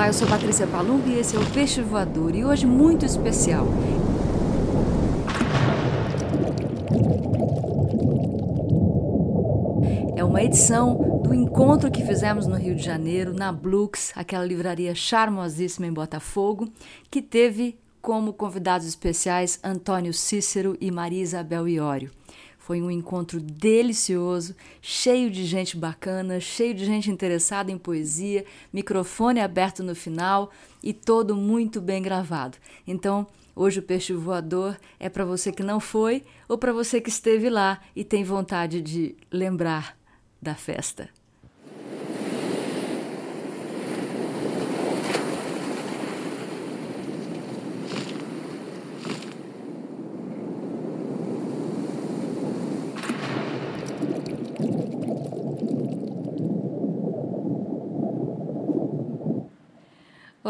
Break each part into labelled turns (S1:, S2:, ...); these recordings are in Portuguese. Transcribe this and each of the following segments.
S1: Olá, eu sou Patrícia Palumbi e esse é o Peixe Voador e hoje muito especial. É uma edição do encontro que fizemos no Rio de Janeiro, na Blux, aquela livraria charmosíssima em Botafogo, que teve como convidados especiais Antônio Cícero e Maria Isabel Iório. Foi um encontro delicioso, cheio de gente bacana, cheio de gente interessada em poesia, microfone aberto no final e todo muito bem gravado. Então, hoje o Peixe Voador é para você que não foi ou para você que esteve lá e tem vontade de lembrar da festa.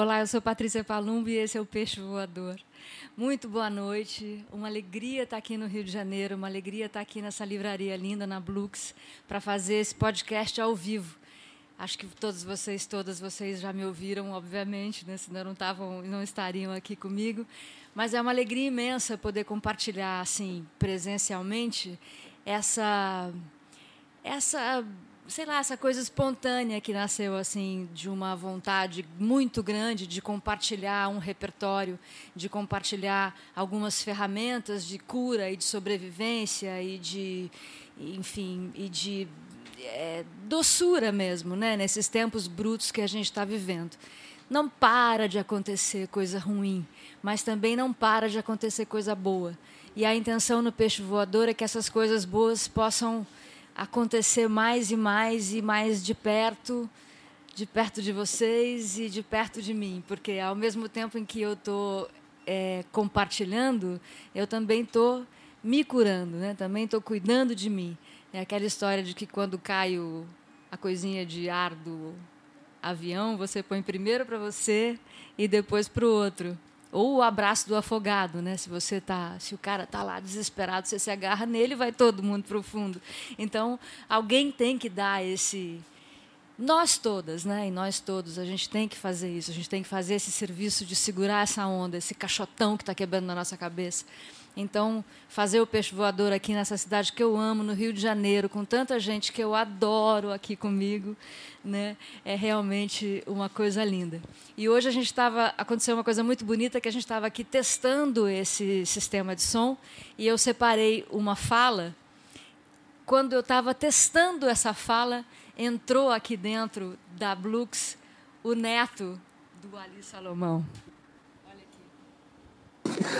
S1: Olá, eu sou Patrícia Palumbi e esse é o Peixe Voador. Muito boa noite, uma alegria estar aqui no Rio de Janeiro, uma alegria estar aqui nessa livraria linda, na Blux, para fazer esse podcast ao vivo. Acho que todos vocês, todas vocês já me ouviram, obviamente, né? senão não, tavam, não estariam aqui comigo. Mas é uma alegria imensa poder compartilhar, assim, presencialmente, essa, essa sei lá, essa coisa espontânea que nasceu assim de uma vontade muito grande de compartilhar um repertório, de compartilhar algumas ferramentas de cura e de sobrevivência e de, enfim, e de é, doçura mesmo, né? Nesses tempos brutos que a gente está vivendo. Não para de acontecer coisa ruim, mas também não para de acontecer coisa boa. E a intenção no peixe voador é que essas coisas boas possam acontecer mais e mais e mais de perto, de perto de vocês e de perto de mim, porque ao mesmo tempo em que eu estou é, compartilhando, eu também estou me curando, né? Também estou cuidando de mim. É aquela história de que quando cai o, a coisinha de ar do avião, você põe primeiro para você e depois para o outro. Ou o abraço do afogado, né? Se você tá, se o cara tá lá desesperado, você se agarra nele, vai todo mundo para o fundo. Então, alguém tem que dar esse nós todas, né? E nós todos, a gente tem que fazer isso. A gente tem que fazer esse serviço de segurar essa onda, esse caixotão que está quebrando na nossa cabeça. Então, fazer o peixe voador aqui nessa cidade que eu amo, no Rio de Janeiro, com tanta gente que eu adoro aqui comigo, né, é realmente uma coisa linda. E hoje a gente estava aconteceu uma coisa muito bonita que a gente estava aqui testando esse sistema de som e eu separei uma fala. Quando eu estava testando essa fala, entrou aqui dentro da Blux o neto do Ali Salomão.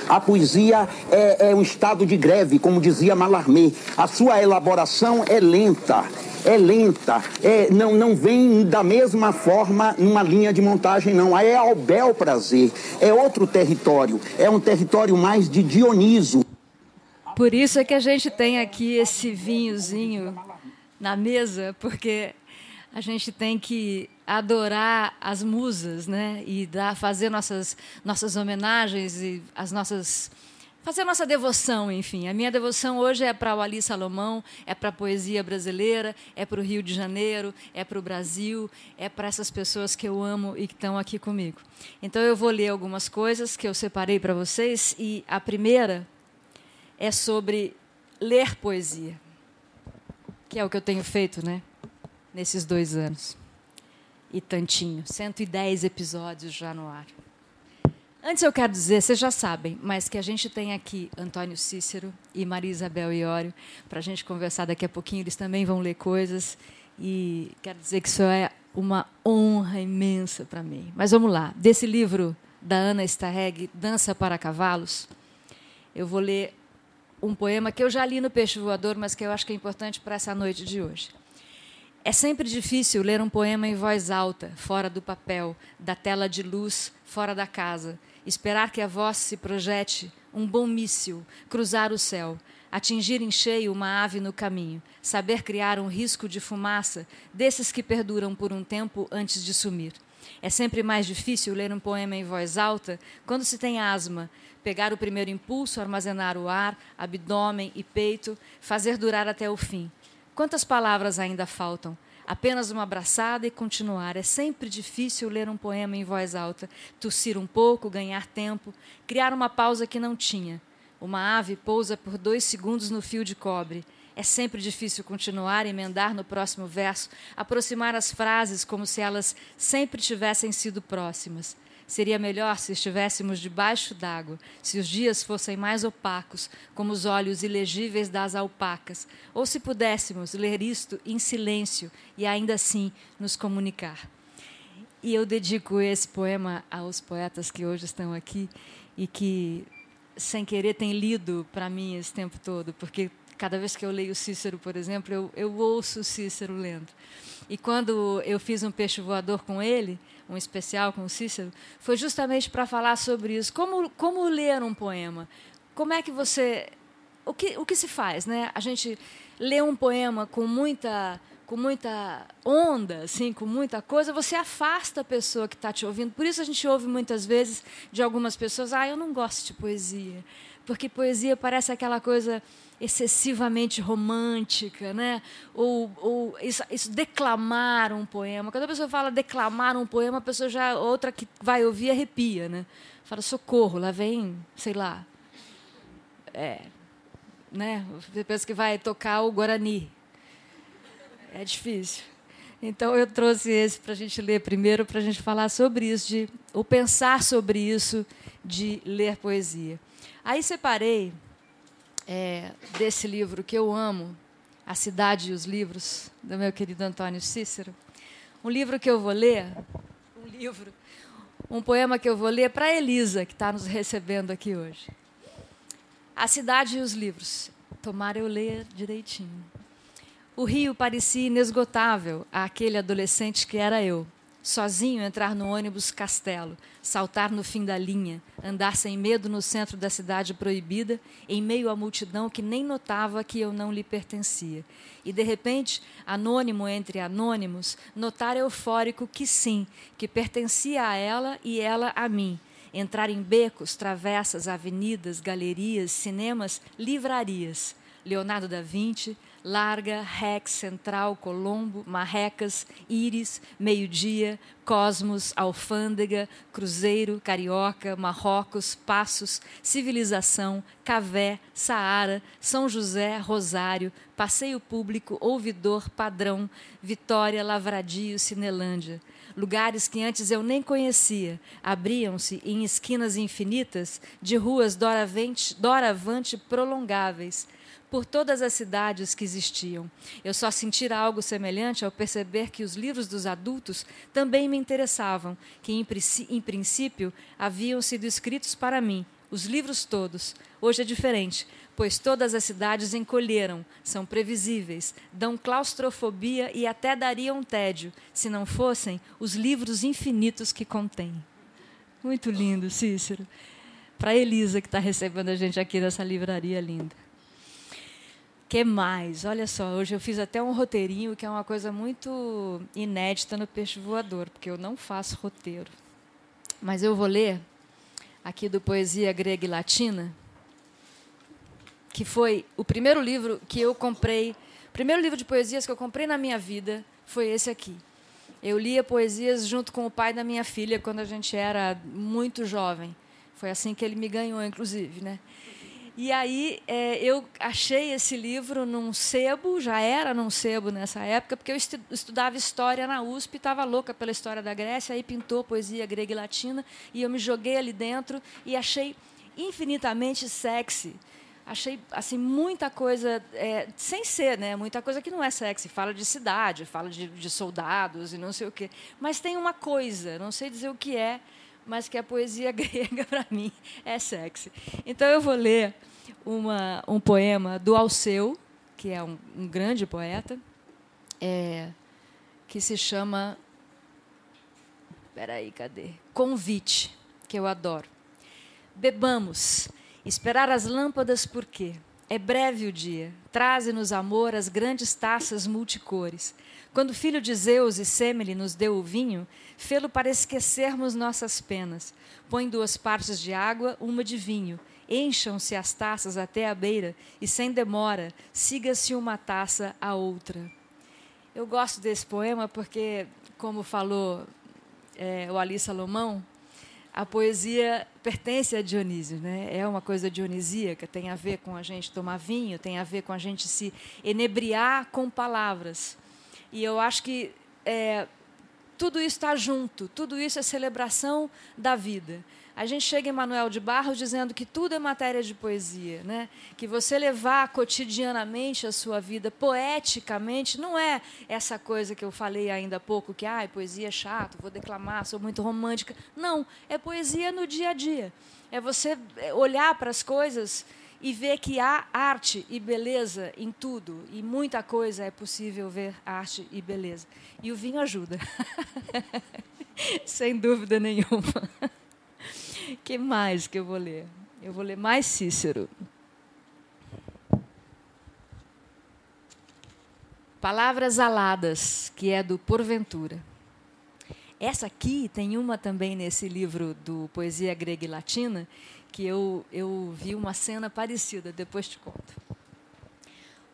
S2: A poesia é, é, um estado de greve, como dizia Mallarmé. A sua elaboração é lenta, é lenta, é, não, não vem da mesma forma numa linha de montagem, não. É ao bel prazer, é outro território, é um território mais de Dioniso.
S1: Por isso é que a gente tem aqui esse vinhozinho na mesa, porque a gente tem que adorar as musas, né? E dar, fazer nossas nossas homenagens e as nossas fazer nossa devoção, enfim. A minha devoção hoje é para o Ali Salomão, é para a poesia brasileira, é para o Rio de Janeiro, é para o Brasil, é para essas pessoas que eu amo e que estão aqui comigo. Então eu vou ler algumas coisas que eu separei para vocês e a primeira é sobre ler poesia, que é o que eu tenho feito, né? Nesses dois anos. E tantinho, 110 episódios já no ar. Antes eu quero dizer, vocês já sabem, mas que a gente tem aqui Antônio Cícero e Maria Isabel Iório para a gente conversar daqui a pouquinho. Eles também vão ler coisas e quero dizer que isso é uma honra imensa para mim. Mas vamos lá, desse livro da Ana Starreg, Dança para Cavalos, eu vou ler um poema que eu já li no Peixe Voador, mas que eu acho que é importante para essa noite de hoje. É sempre difícil ler um poema em voz alta, fora do papel, da tela de luz, fora da casa. Esperar que a voz se projete, um bom míssil, cruzar o céu, atingir em cheio uma ave no caminho, saber criar um risco de fumaça, desses que perduram por um tempo antes de sumir. É sempre mais difícil ler um poema em voz alta quando se tem asma, pegar o primeiro impulso, armazenar o ar, abdômen e peito, fazer durar até o fim. Quantas palavras ainda faltam? Apenas uma abraçada e continuar. É sempre difícil ler um poema em voz alta, tossir um pouco, ganhar tempo, criar uma pausa que não tinha. Uma ave pousa por dois segundos no fio de cobre. É sempre difícil continuar, emendar no próximo verso, aproximar as frases como se elas sempre tivessem sido próximas. Seria melhor se estivéssemos debaixo d'água, se os dias fossem mais opacos, como os olhos ilegíveis das alpacas, ou se pudéssemos ler isto em silêncio e ainda assim nos comunicar. E eu dedico esse poema aos poetas que hoje estão aqui e que, sem querer, têm lido para mim esse tempo todo, porque cada vez que eu leio Cícero, por exemplo, eu, eu ouço Cícero lendo. E quando eu fiz um peixe voador com ele, um especial com o Cícero, foi justamente para falar sobre isso. Como, como ler um poema? Como é que você. O que, o que se faz? Né? A gente lê um poema com muita com muita onda, assim, com muita coisa, você afasta a pessoa que está te ouvindo. Por isso a gente ouve muitas vezes de algumas pessoas, ah, eu não gosto de poesia, porque poesia parece aquela coisa excessivamente romântica, né? Ou, ou isso, isso, declamar um poema. Quando a pessoa fala declamar um poema, a pessoa já outra que vai ouvir arrepia, né? Fala socorro, lá vem, sei lá, é, né? Você pensa que vai tocar o Guarani. É difícil. Então eu trouxe esse para a gente ler primeiro, para a gente falar sobre isso, de, ou pensar sobre isso de ler poesia. Aí separei é, desse livro que eu amo, A Cidade e os Livros, do meu querido Antônio Cícero. Um livro que eu vou ler, um livro, um poema que eu vou ler para Elisa, que está nos recebendo aqui hoje. A Cidade e os Livros. Tomara eu ler direitinho. O rio parecia inesgotável àquele adolescente que era eu sozinho entrar no ônibus Castelo, saltar no fim da linha, andar sem medo no centro da cidade proibida, em meio à multidão que nem notava que eu não lhe pertencia. E, de repente, anônimo entre anônimos, notar eufórico que sim, que pertencia a ela e ela a mim. Entrar em becos, travessas, avenidas, galerias, cinemas, livrarias. Leonardo da Vinci, Larga, Rex, Central, Colombo, Marrecas, Íris, Meio-Dia, Cosmos, Alfândega, Cruzeiro, Carioca, Marrocos, Passos, Civilização, Cavé, Saara, São José, Rosário, Passeio Público, Ouvidor, Padrão, Vitória, Lavradio, Cinelândia. Lugares que antes eu nem conhecia, abriam-se em esquinas infinitas de ruas doravante, prolongáveis por todas as cidades que existiam. Eu só sentira algo semelhante ao perceber que os livros dos adultos também me interessavam, que em, princípio haviam sido escritos para mim, os livros todos. Hoje é diferente, pois todas as cidades encolheram, são previsíveis, dão claustrofobia e até dariam tédio, se não fossem os livros infinitos que contêm. Muito lindo, Cícero. Para Elisa, que está recebendo a gente aqui nessa livraria linda que mais? Olha só, hoje eu fiz até um roteirinho que é uma coisa muito inédita no Peixe Voador, porque eu não faço roteiro. Mas eu vou ler aqui do Poesia Grega e Latina, que foi o primeiro livro que eu comprei, o primeiro livro de poesias que eu comprei na minha vida foi esse aqui. Eu lia poesias junto com o pai da minha filha quando a gente era muito jovem. Foi assim que ele me ganhou, inclusive, né? E aí é, eu achei esse livro num sebo, já era num sebo nessa época, porque eu estudava história na USP, estava louca pela história da Grécia, aí pintou poesia grega e latina, e eu me joguei ali dentro e achei infinitamente sexy. Achei assim muita coisa, é, sem ser, né? Muita coisa que não é sexy. Fala de cidade, fala de, de soldados e não sei o quê. Mas tem uma coisa, não sei dizer o que é, mas que a poesia grega para mim é sexy. Então eu vou ler uma, um poema do Alceu, que é um, um grande poeta, é, que se chama. Peraí, cadê? Convite, que eu adoro. Bebamos, esperar as lâmpadas, por quê? É breve o dia, traze-nos amor as grandes taças multicores. Quando o filho de Zeus e Semele nos deu o vinho, fê-lo para esquecermos nossas penas. Põe duas partes de água, uma de vinho, Encham-se as taças até a beira e, sem demora, siga-se uma taça a outra. Eu gosto desse poema porque, como falou é, o Ali Salomão, a poesia pertence a Dionísio, né? É uma coisa dionisíaca, tem a ver com a gente tomar vinho, tem a ver com a gente se enebriar com palavras. E eu acho que é, tudo isso está junto, tudo isso é celebração da vida. A gente chega em Manuel de Barros dizendo que tudo é matéria de poesia, né? que você levar cotidianamente a sua vida poeticamente não é essa coisa que eu falei ainda há pouco, que ah, poesia é chato, vou declamar, sou muito romântica. Não, é poesia no dia a dia. É você olhar para as coisas e ver que há arte e beleza em tudo, e muita coisa é possível ver arte e beleza. E o vinho ajuda, sem dúvida nenhuma. Que mais que eu vou ler? Eu vou ler mais Cícero. Palavras aladas, que é do Porventura. Essa aqui tem uma também nesse livro do Poesia Grega e Latina, que eu, eu vi uma cena parecida, depois te conto.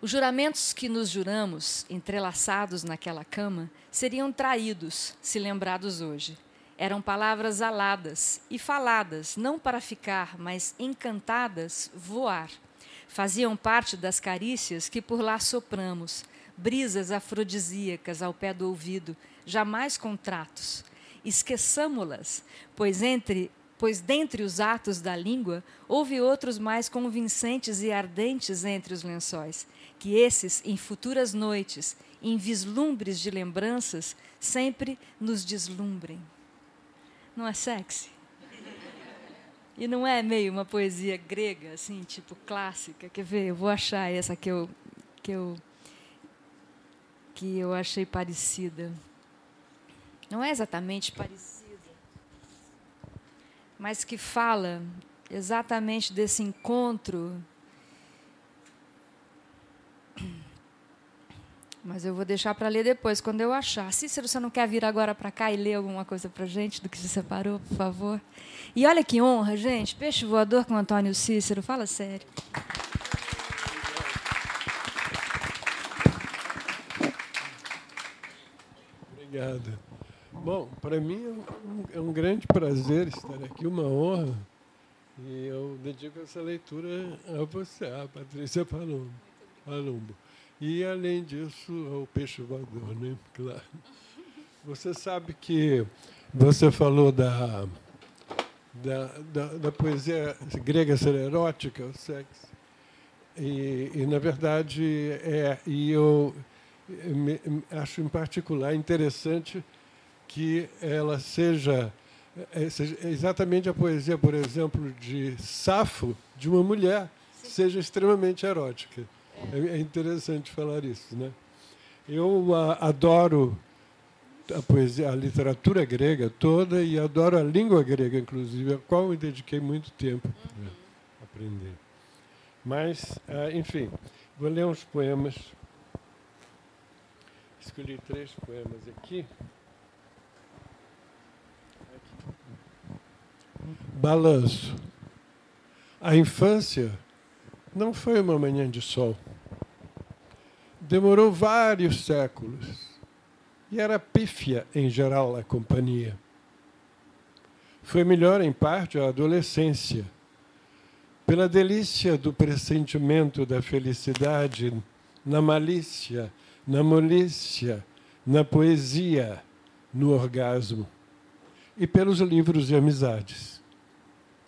S1: Os juramentos que nos juramos, entrelaçados naquela cama, seriam traídos se lembrados hoje. Eram palavras aladas e faladas, não para ficar, mas encantadas, voar. Faziam parte das carícias que por lá sopramos, brisas afrodisíacas ao pé do ouvido, jamais contratos. Esqueçamo-las, pois entre pois dentre os atos da língua houve outros mais convincentes e ardentes entre os lençóis, que esses, em futuras noites, em vislumbres de lembranças, sempre nos deslumbrem. Não é sexy? E não é meio uma poesia grega, assim, tipo clássica? Quer ver? Eu vou achar essa que eu, que eu, que eu achei parecida. Não é exatamente parecida, mas que fala exatamente desse encontro Mas eu vou deixar para ler depois, quando eu achar. Cícero, você não quer vir agora para cá e ler alguma coisa para gente do que se separou, por favor? E olha que honra, gente. Peixe voador com Antônio Cícero. Fala sério.
S3: Obrigado. Bom, para mim é um, é um, grande prazer estar aqui, uma honra. E eu dedico essa leitura a você, a Patrícia Palumbo. Palumbo. E, além disso, o peixe voador, né? Claro. Você sabe que você falou da, da, da, da poesia grega ser erótica, o sexo. E, e, na verdade, é, e eu me, acho em particular interessante que ela seja, é, seja exatamente a poesia, por exemplo, de Safo, de uma mulher, seja extremamente erótica. É, é interessante falar isso, né? Eu a, adoro a poesia, a literatura grega toda e adoro a língua grega, inclusive, a qual me dediquei muito tempo para aprender. Mas, ah, enfim, vou ler uns poemas. Escolhi três poemas aqui. Balanço. A infância não foi uma manhã de sol. Demorou vários séculos. E era pífia, em geral, a companhia. Foi melhor, em parte, a adolescência. Pela delícia do pressentimento da felicidade na malícia, na molícia, na poesia, no orgasmo. E pelos livros de amizades.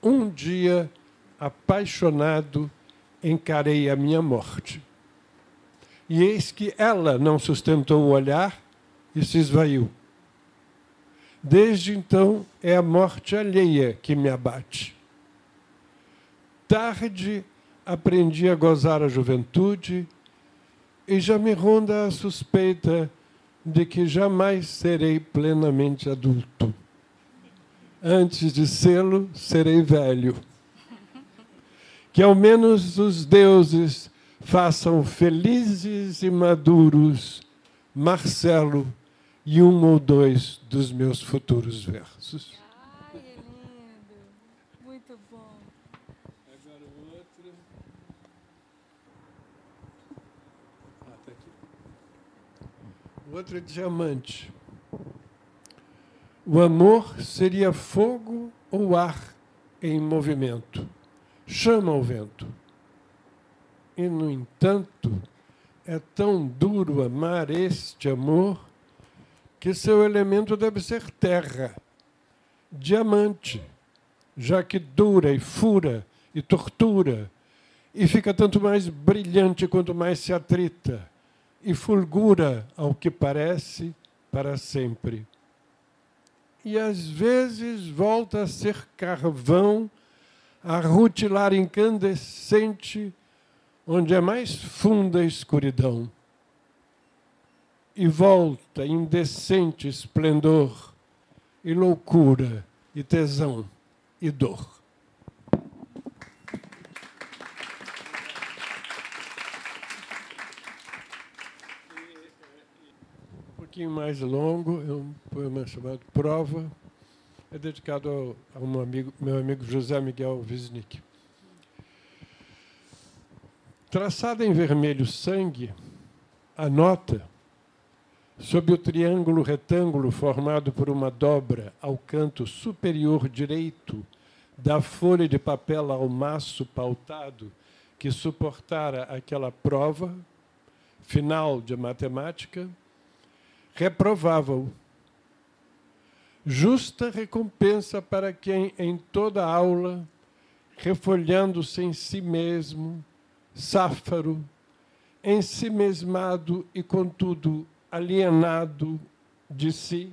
S3: Um dia apaixonado encarei a minha morte. E eis que ela não sustentou o olhar e se esvaiu. Desde então é a morte alheia que me abate. Tarde aprendi a gozar a juventude e já me ronda a suspeita de que jamais serei plenamente adulto. Antes de sê-lo, serei velho que ao menos os deuses façam felizes e maduros Marcelo e um ou dois dos meus futuros versos.
S1: Ai, é lindo. Muito bom.
S3: Agora o outro. Ah, tá aqui. o outro é diamante. O amor seria fogo ou ar em movimento. Chama o vento. E, no entanto, é tão duro amar este amor que seu elemento deve ser terra, diamante, já que dura e fura e tortura, e fica tanto mais brilhante quanto mais se atrita, e fulgura, ao que parece, para sempre. E às vezes volta a ser carvão, a rutilar incandescente, onde é mais funda a escuridão e volta indecente esplendor, e loucura, e tesão, e dor. Um pouquinho mais longo, é um poema chamado Prova, é dedicado ao, amigo, meu amigo José Miguel Wisnik. Traçada em vermelho sangue, a nota Sob o triângulo retângulo formado por uma dobra ao canto superior direito da folha de papel ao maço pautado que suportara aquela prova final de matemática, reprovava-o. Justa recompensa para quem, em toda aula, refolhando-se em si mesmo, sáfaro, ensimesmado e, contudo, alienado de si,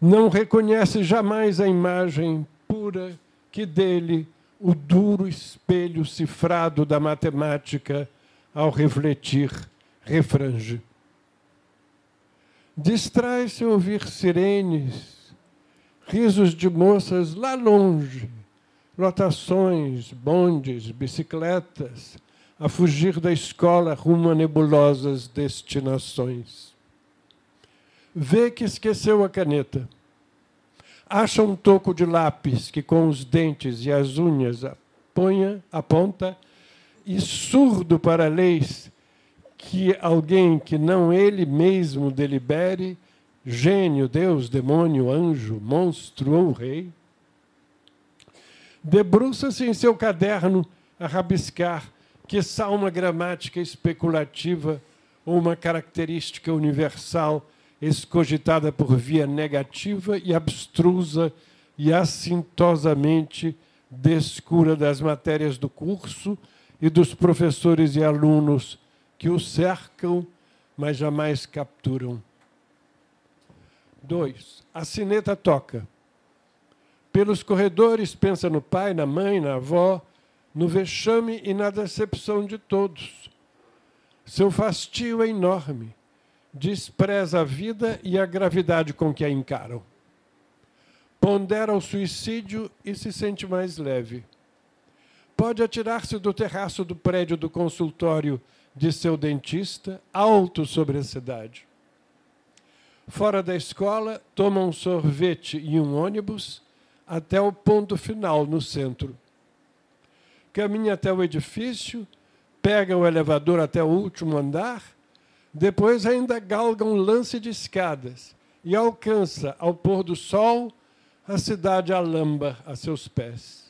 S3: não reconhece jamais a imagem pura que dele o duro espelho cifrado da matemática, ao refletir, refrange. Distrai-se ouvir sirenes, risos de moças lá longe, lotações, bondes, bicicletas, a fugir da escola rumo a nebulosas destinações. Vê que esqueceu a caneta. Acha um toco de lápis que com os dentes e as unhas aponha, aponta e surdo para leis que alguém que não ele mesmo delibere, gênio, Deus, demônio, anjo, monstro ou rei, debruça-se em seu caderno a rabiscar que uma gramática especulativa ou uma característica universal escogitada por via negativa e abstrusa e assintosamente descura das matérias do curso e dos professores e alunos que o cercam, mas jamais capturam. 2. A sineta toca. Pelos corredores pensa no pai, na mãe, na avó, no vexame e na decepção de todos. Seu fastio é enorme, despreza a vida e a gravidade com que a encaram. Pondera o suicídio e se sente mais leve. Pode atirar-se do terraço do prédio do consultório de seu dentista, alto sobre a cidade. Fora da escola, toma um sorvete e um ônibus até o ponto final no centro caminha até o edifício, pega o elevador até o último andar, depois ainda galga um lance de escadas e alcança, ao pôr do sol, a cidade alamba a seus pés.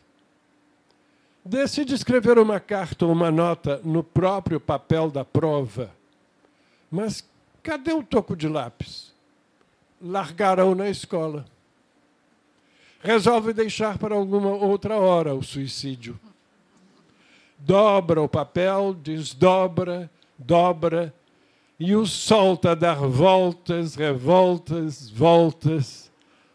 S3: Decide escrever uma carta ou uma nota no próprio papel da prova. Mas cadê o toco de lápis? Largarão na escola. Resolve deixar para alguma outra hora o suicídio dobra o papel, desdobra, dobra e o solta a dar voltas, revoltas, voltas,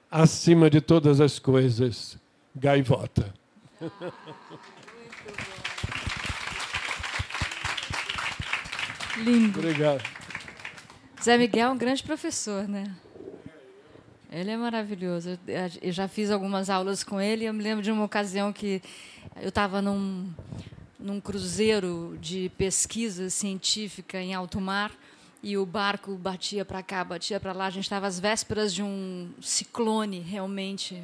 S3: acima de todas as coisas, gaivota.
S1: Lindo.
S3: Obrigado.
S1: Zé Miguel é um grande professor, né? Ele é maravilhoso. Eu já fiz algumas aulas com ele. Eu me lembro de uma ocasião que eu estava num, num cruzeiro de pesquisa científica em alto mar e o barco batia para cá, batia para lá. A gente estava às vésperas de um ciclone, realmente,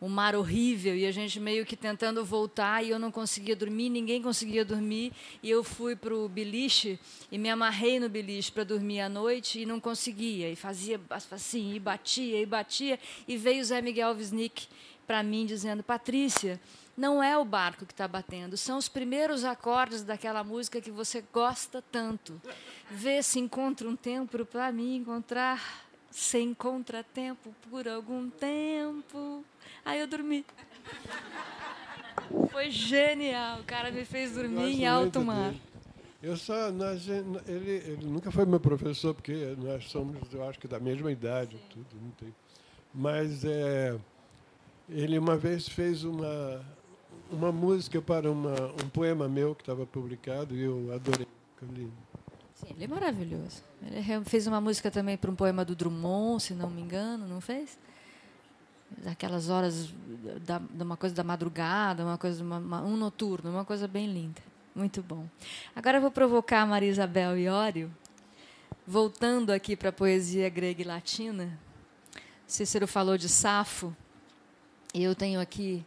S1: um mar horrível e a gente meio que tentando voltar e eu não conseguia dormir, ninguém conseguia dormir e eu fui para o beliche e me amarrei no beliche para dormir à noite e não conseguia e fazia assim e batia e batia e veio Zé Miguel Wisnik para mim dizendo Patrícia não é o barco que está batendo, são os primeiros acordes daquela música que você gosta tanto. Vê se encontra um tempo para me encontrar sem contratempo por algum tempo. Aí eu dormi. Foi genial. O cara me fez dormir em alto mar. Dele.
S3: Eu só, nós, ele, ele nunca foi meu professor, porque nós somos, eu acho que da mesma idade, tudo, não tem. Mas é, ele uma vez fez uma, uma música para uma, um poema meu que estava publicado e eu adorei.
S1: Sim, ele é maravilhoso. Ele fez uma música também para um poema do Drummond, se não me engano, não fez? Aquelas horas da, de uma coisa da madrugada, uma coisa uma, uma, um noturno, uma coisa bem linda. Muito bom. Agora eu vou provocar a Maria Isabel Iório, voltando aqui para a poesia grega e latina. Cícero falou de Safo, e eu tenho aqui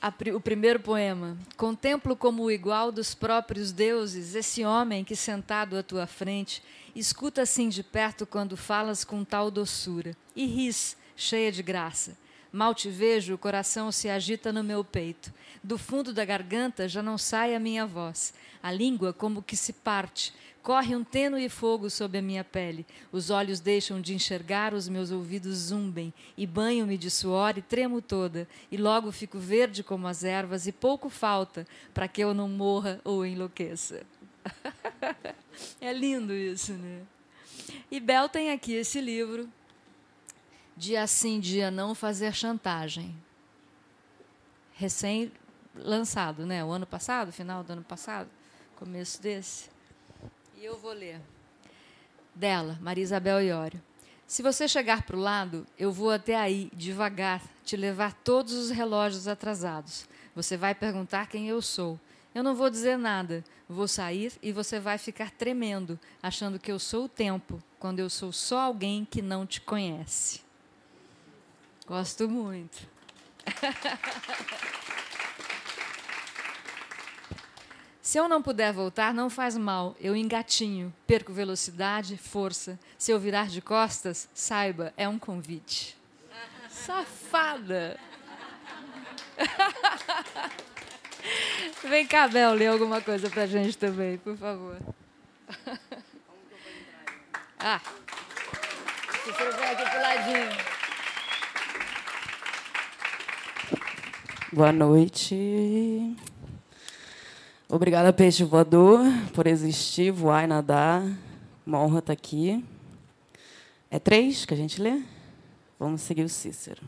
S1: a, o primeiro poema. Contemplo como o igual dos próprios deuses esse homem que, sentado à tua frente, escuta assim de perto quando falas com tal doçura, e ris, cheia de graça. Mal te vejo, o coração se agita no meu peito. Do fundo da garganta já não sai a minha voz. A língua como que se parte, Corre um tênue fogo sob a minha pele. Os olhos deixam de enxergar, os meus ouvidos zumbem. E banho-me de suor e tremo toda. E logo fico verde como as ervas, e pouco falta para que eu não morra ou enlouqueça. é lindo isso, né? E Bel tem aqui esse livro, Dia Sim, Dia Não Fazer Chantagem. Recém-lançado, né? O ano passado, final do ano passado, começo desse. E eu vou ler. Dela, Maria Isabel Iório. Se você chegar para o lado, eu vou até aí, devagar, te levar todos os relógios atrasados. Você vai perguntar quem eu sou. Eu não vou dizer nada. Vou sair e você vai ficar tremendo, achando que eu sou o tempo, quando eu sou só alguém que não te conhece. Gosto muito. Se eu não puder voltar, não faz mal, eu engatinho, perco velocidade, força. Se eu virar de costas, saiba, é um convite. Safada! Vem cá, Bel, lê alguma coisa pra gente também, por favor. ah, se aqui pro ladinho.
S4: Boa noite. Obrigada, Peixe Voador, por existir, voar e nadar. Uma honra estar aqui. É três que a gente lê? Vamos seguir o Cícero.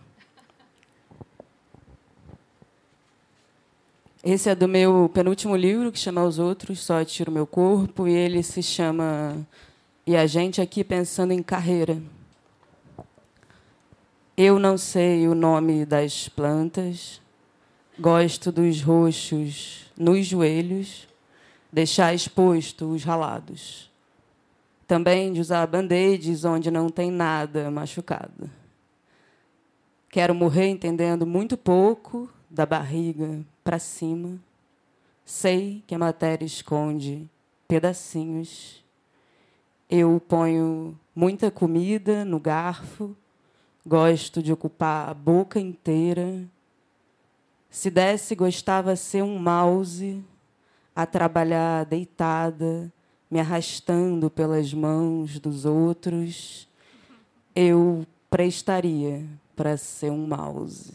S4: Esse é do meu penúltimo livro, que chama Os Outros, Só Tiro Meu Corpo, e ele se chama E a Gente Aqui Pensando em Carreira. Eu não sei o nome das plantas, gosto dos roxos nos joelhos, deixar exposto os ralados. Também de usar band-aids onde não tem nada machucado. Quero morrer entendendo muito pouco da barriga para cima. Sei que a matéria esconde pedacinhos. Eu ponho muita comida no garfo, gosto de ocupar a boca inteira se desse, gostava ser um mouse a trabalhar deitada, me arrastando pelas mãos dos outros. Eu prestaria para ser um mouse.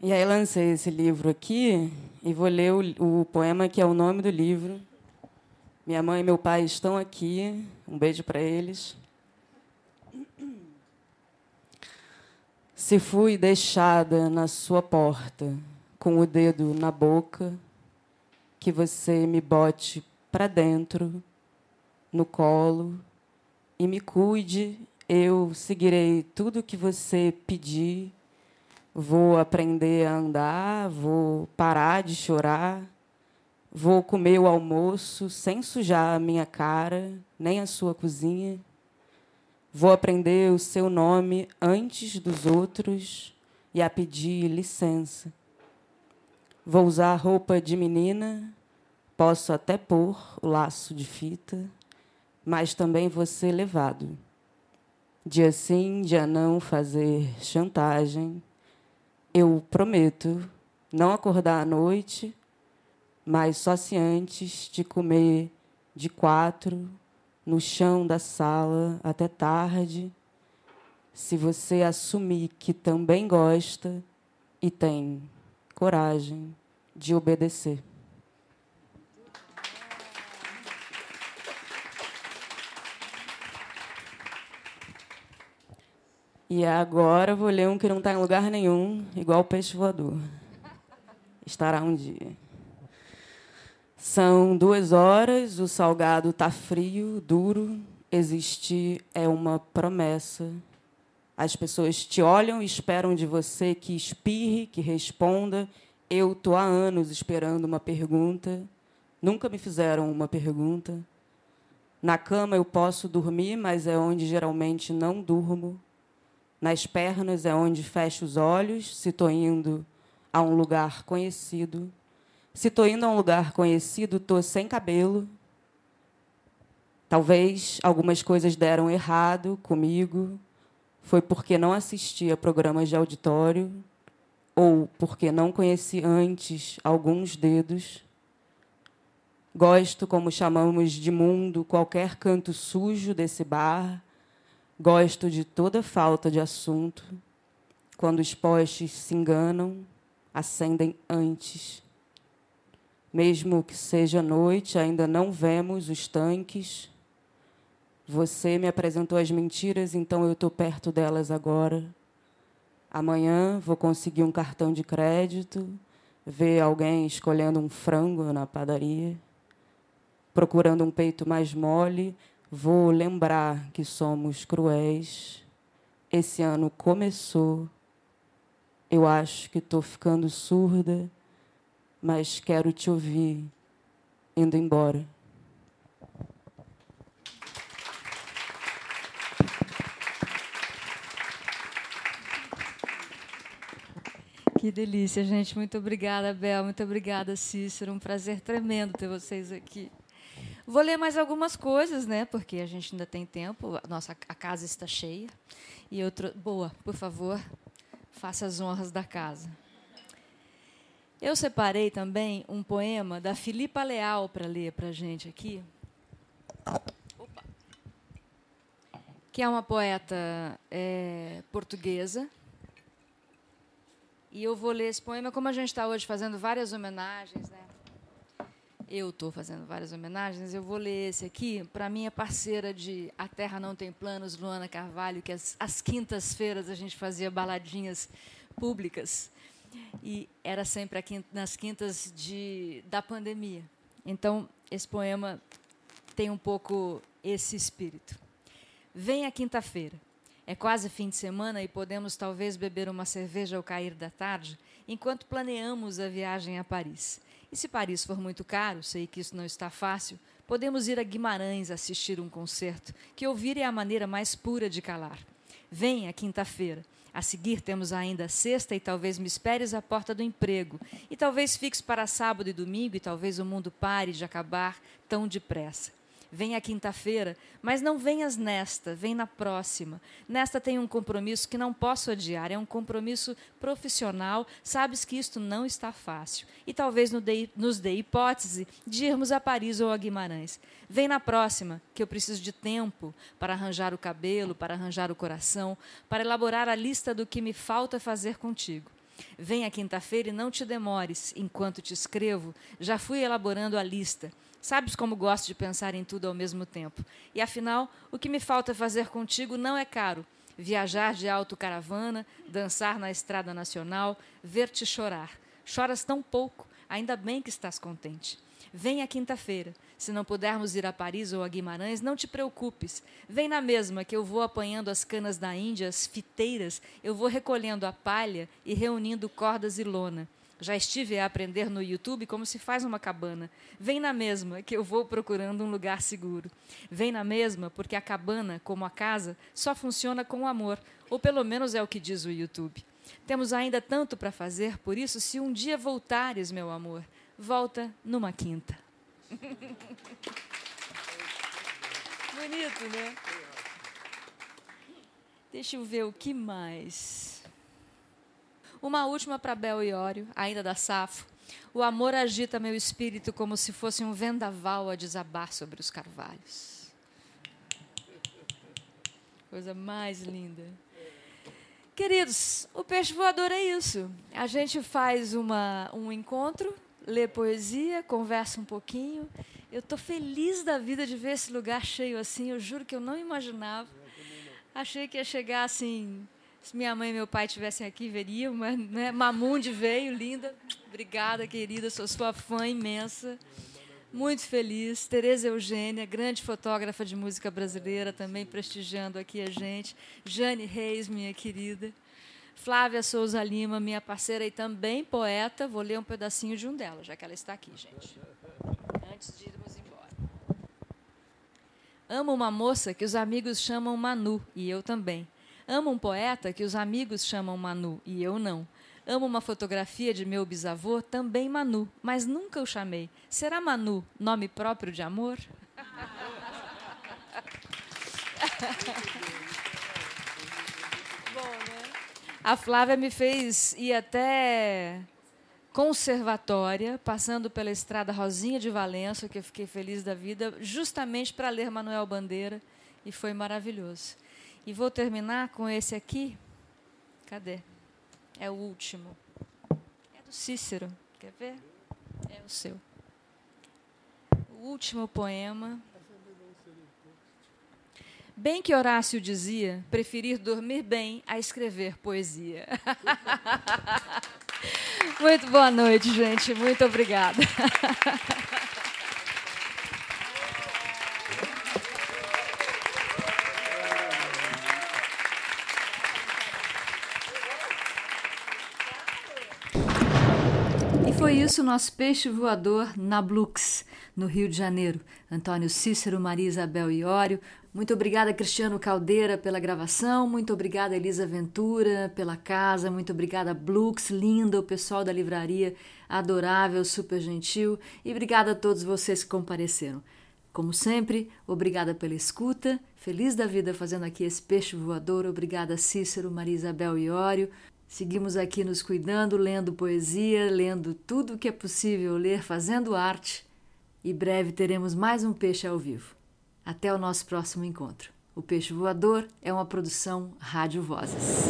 S4: E aí lancei esse livro aqui e vou ler o, o poema que é o nome do livro. Minha mãe e meu pai estão aqui. Um beijo para eles. Se fui deixada na sua porta, com o dedo na boca, que você me bote para dentro, no colo, e me cuide, eu seguirei tudo que você pedir, Vou aprender a andar, vou parar de chorar, vou comer o almoço sem sujar a minha cara, nem a sua cozinha. Vou aprender o seu nome antes dos outros e a pedir licença. Vou usar roupa de menina, posso até pôr o laço de fita, mas também vou ser levado. Dia sim, dia não fazer chantagem. Eu prometo não acordar à noite, mas só se antes de comer de quatro no chão da sala até tarde, se você assumir que também gosta e tem coragem de obedecer. E agora vou ler um que não está em lugar nenhum, igual o peixe voador. Estará um dia. São duas horas, o salgado está frio, duro. Existir é uma promessa. As pessoas te olham e esperam de você que espirre, que responda. Eu estou há anos esperando uma pergunta. Nunca me fizeram uma pergunta. Na cama eu posso dormir, mas é onde geralmente não durmo. Nas pernas é onde fecho os olhos, se estou indo a um lugar conhecido. Se estou indo a um lugar conhecido, estou sem cabelo. Talvez algumas coisas deram errado comigo. Foi porque não assisti a programas de auditório ou porque não conheci antes alguns dedos. Gosto, como chamamos de mundo, qualquer canto sujo desse bar. Gosto de toda falta de assunto. Quando os postes se enganam, acendem antes. Mesmo que seja noite, ainda não vemos os tanques. Você me apresentou as mentiras, então eu estou perto delas agora. Amanhã vou conseguir um cartão de crédito, ver alguém escolhendo um frango na padaria, procurando um peito mais mole. Vou lembrar que somos cruéis. Esse ano começou. Eu acho que estou ficando surda mas quero te ouvir indo embora.
S1: Que delícia, gente. Muito obrigada, Bel. Muito obrigada, Cícero. Um prazer tremendo ter vocês aqui. Vou ler mais algumas coisas, né? Porque a gente ainda tem tempo. A nossa a casa está cheia. E outro, boa, por favor, faça as honras da casa. Eu separei também um poema da Filipa Leal para ler para a gente aqui. Opa. Que é uma poeta é, portuguesa. E eu vou ler esse poema, como a gente está hoje fazendo várias homenagens, né? Eu estou fazendo várias homenagens, eu vou ler esse aqui para minha parceira de A Terra Não Tem Planos, Luana Carvalho, que às, quintas-feiras a gente fazia baladinhas públicas e era sempre aqui nas quintas de, da pandemia. Então, esse poema tem um pouco esse espírito. Vem a quinta-feira. É quase fim de semana e podemos talvez beber uma cerveja ao cair da tarde, enquanto planeamos a viagem a Paris. E se Paris for muito caro, sei que isso não está fácil, podemos ir a Guimarães assistir um concerto, que ouvir é a maneira mais pura de calar. Vem a quinta-feira. A seguir temos ainda sexta e talvez me esperes à porta do emprego. E talvez fixe para sábado e domingo e talvez o mundo pare de acabar tão depressa. Vem a quinta-feira, mas não venhas nesta, vem na próxima. Nesta tem um compromisso que não posso adiar, é um compromisso profissional. Sabes que isto não está fácil. E talvez nos dê hipótese de irmos a Paris ou a Guimarães. Vem na próxima, que eu preciso de tempo para arranjar o cabelo, para arranjar o coração, para elaborar a lista do que me falta fazer contigo. Vem a quinta-feira e não te demores, enquanto te escrevo, já fui elaborando a lista. Sabes como gosto de pensar em tudo ao mesmo tempo. E afinal, o que me falta fazer contigo não é caro. Viajar de autocaravana, dançar na estrada nacional, ver-te chorar. Choras tão pouco, ainda bem que estás contente. Venha quinta-feira. Se não pudermos ir a Paris ou a Guimarães, não te preocupes. Vem na mesma que eu vou apanhando as canas da Índia, as fiteiras, eu vou recolhendo a palha e reunindo cordas e lona. Já estive a aprender no YouTube como se faz uma cabana. Vem na mesma, que eu vou procurando um lugar seguro. Vem na mesma, porque a cabana, como a casa, só funciona com o amor, ou pelo menos é o que diz o YouTube. Temos ainda tanto para fazer, por isso, se um dia voltares, meu amor, volta numa quinta. Bonito, né? Deixa eu ver o que mais. Uma última para Bel e Ório, ainda da Safo. O amor agita meu espírito como se fosse um vendaval a desabar sobre os carvalhos. Coisa mais linda. Queridos, o peixe voador é isso. A gente faz uma, um encontro, lê poesia, conversa um pouquinho. Eu estou feliz da vida de ver esse lugar cheio assim. Eu juro que eu não imaginava. Achei que ia chegar assim se minha mãe e meu pai estivessem aqui, veriam, mas né? Mamundi veio, linda. Obrigada, querida, sou sua fã imensa. Muito feliz. Tereza Eugênia, grande fotógrafa de música brasileira, também prestigiando aqui a gente. Jane Reis, minha querida. Flávia Souza Lima, minha parceira e também poeta. Vou ler um pedacinho de um dela, já que ela está aqui, gente. Antes de irmos embora. Amo uma moça que os amigos chamam Manu, e eu também. Amo um poeta que os amigos chamam Manu e eu não. Amo uma fotografia de meu bisavô, também Manu, mas nunca o chamei. Será Manu nome próprio de amor? A Flávia me fez ir até conservatória, passando pela estrada Rosinha de Valença, que eu fiquei feliz da vida, justamente para ler Manuel Bandeira, e foi maravilhoso. E vou terminar com esse aqui. Cadê? É o último. É do Cícero. Quer ver? É o seu. O último poema. Bem que Horácio dizia, preferir dormir bem a escrever poesia. Muito boa noite, gente. Muito obrigada. foi isso nosso peixe voador na Blux, no Rio de Janeiro. Antônio Cícero, Maria Isabel Iório. Muito obrigada, Cristiano Caldeira, pela gravação. Muito obrigada, Elisa Ventura, pela casa. Muito obrigada, Blux, linda, o pessoal da livraria, adorável, super gentil. E obrigada a todos vocês que compareceram. Como sempre, obrigada pela escuta. Feliz da vida fazendo aqui esse peixe voador. Obrigada, Cícero, Maria Isabel Iório. Seguimos aqui nos cuidando, lendo poesia, lendo tudo o que é possível ler, fazendo arte. E breve teremos mais um Peixe ao vivo. Até o nosso próximo encontro. O Peixe Voador é uma produção Rádio Vozes.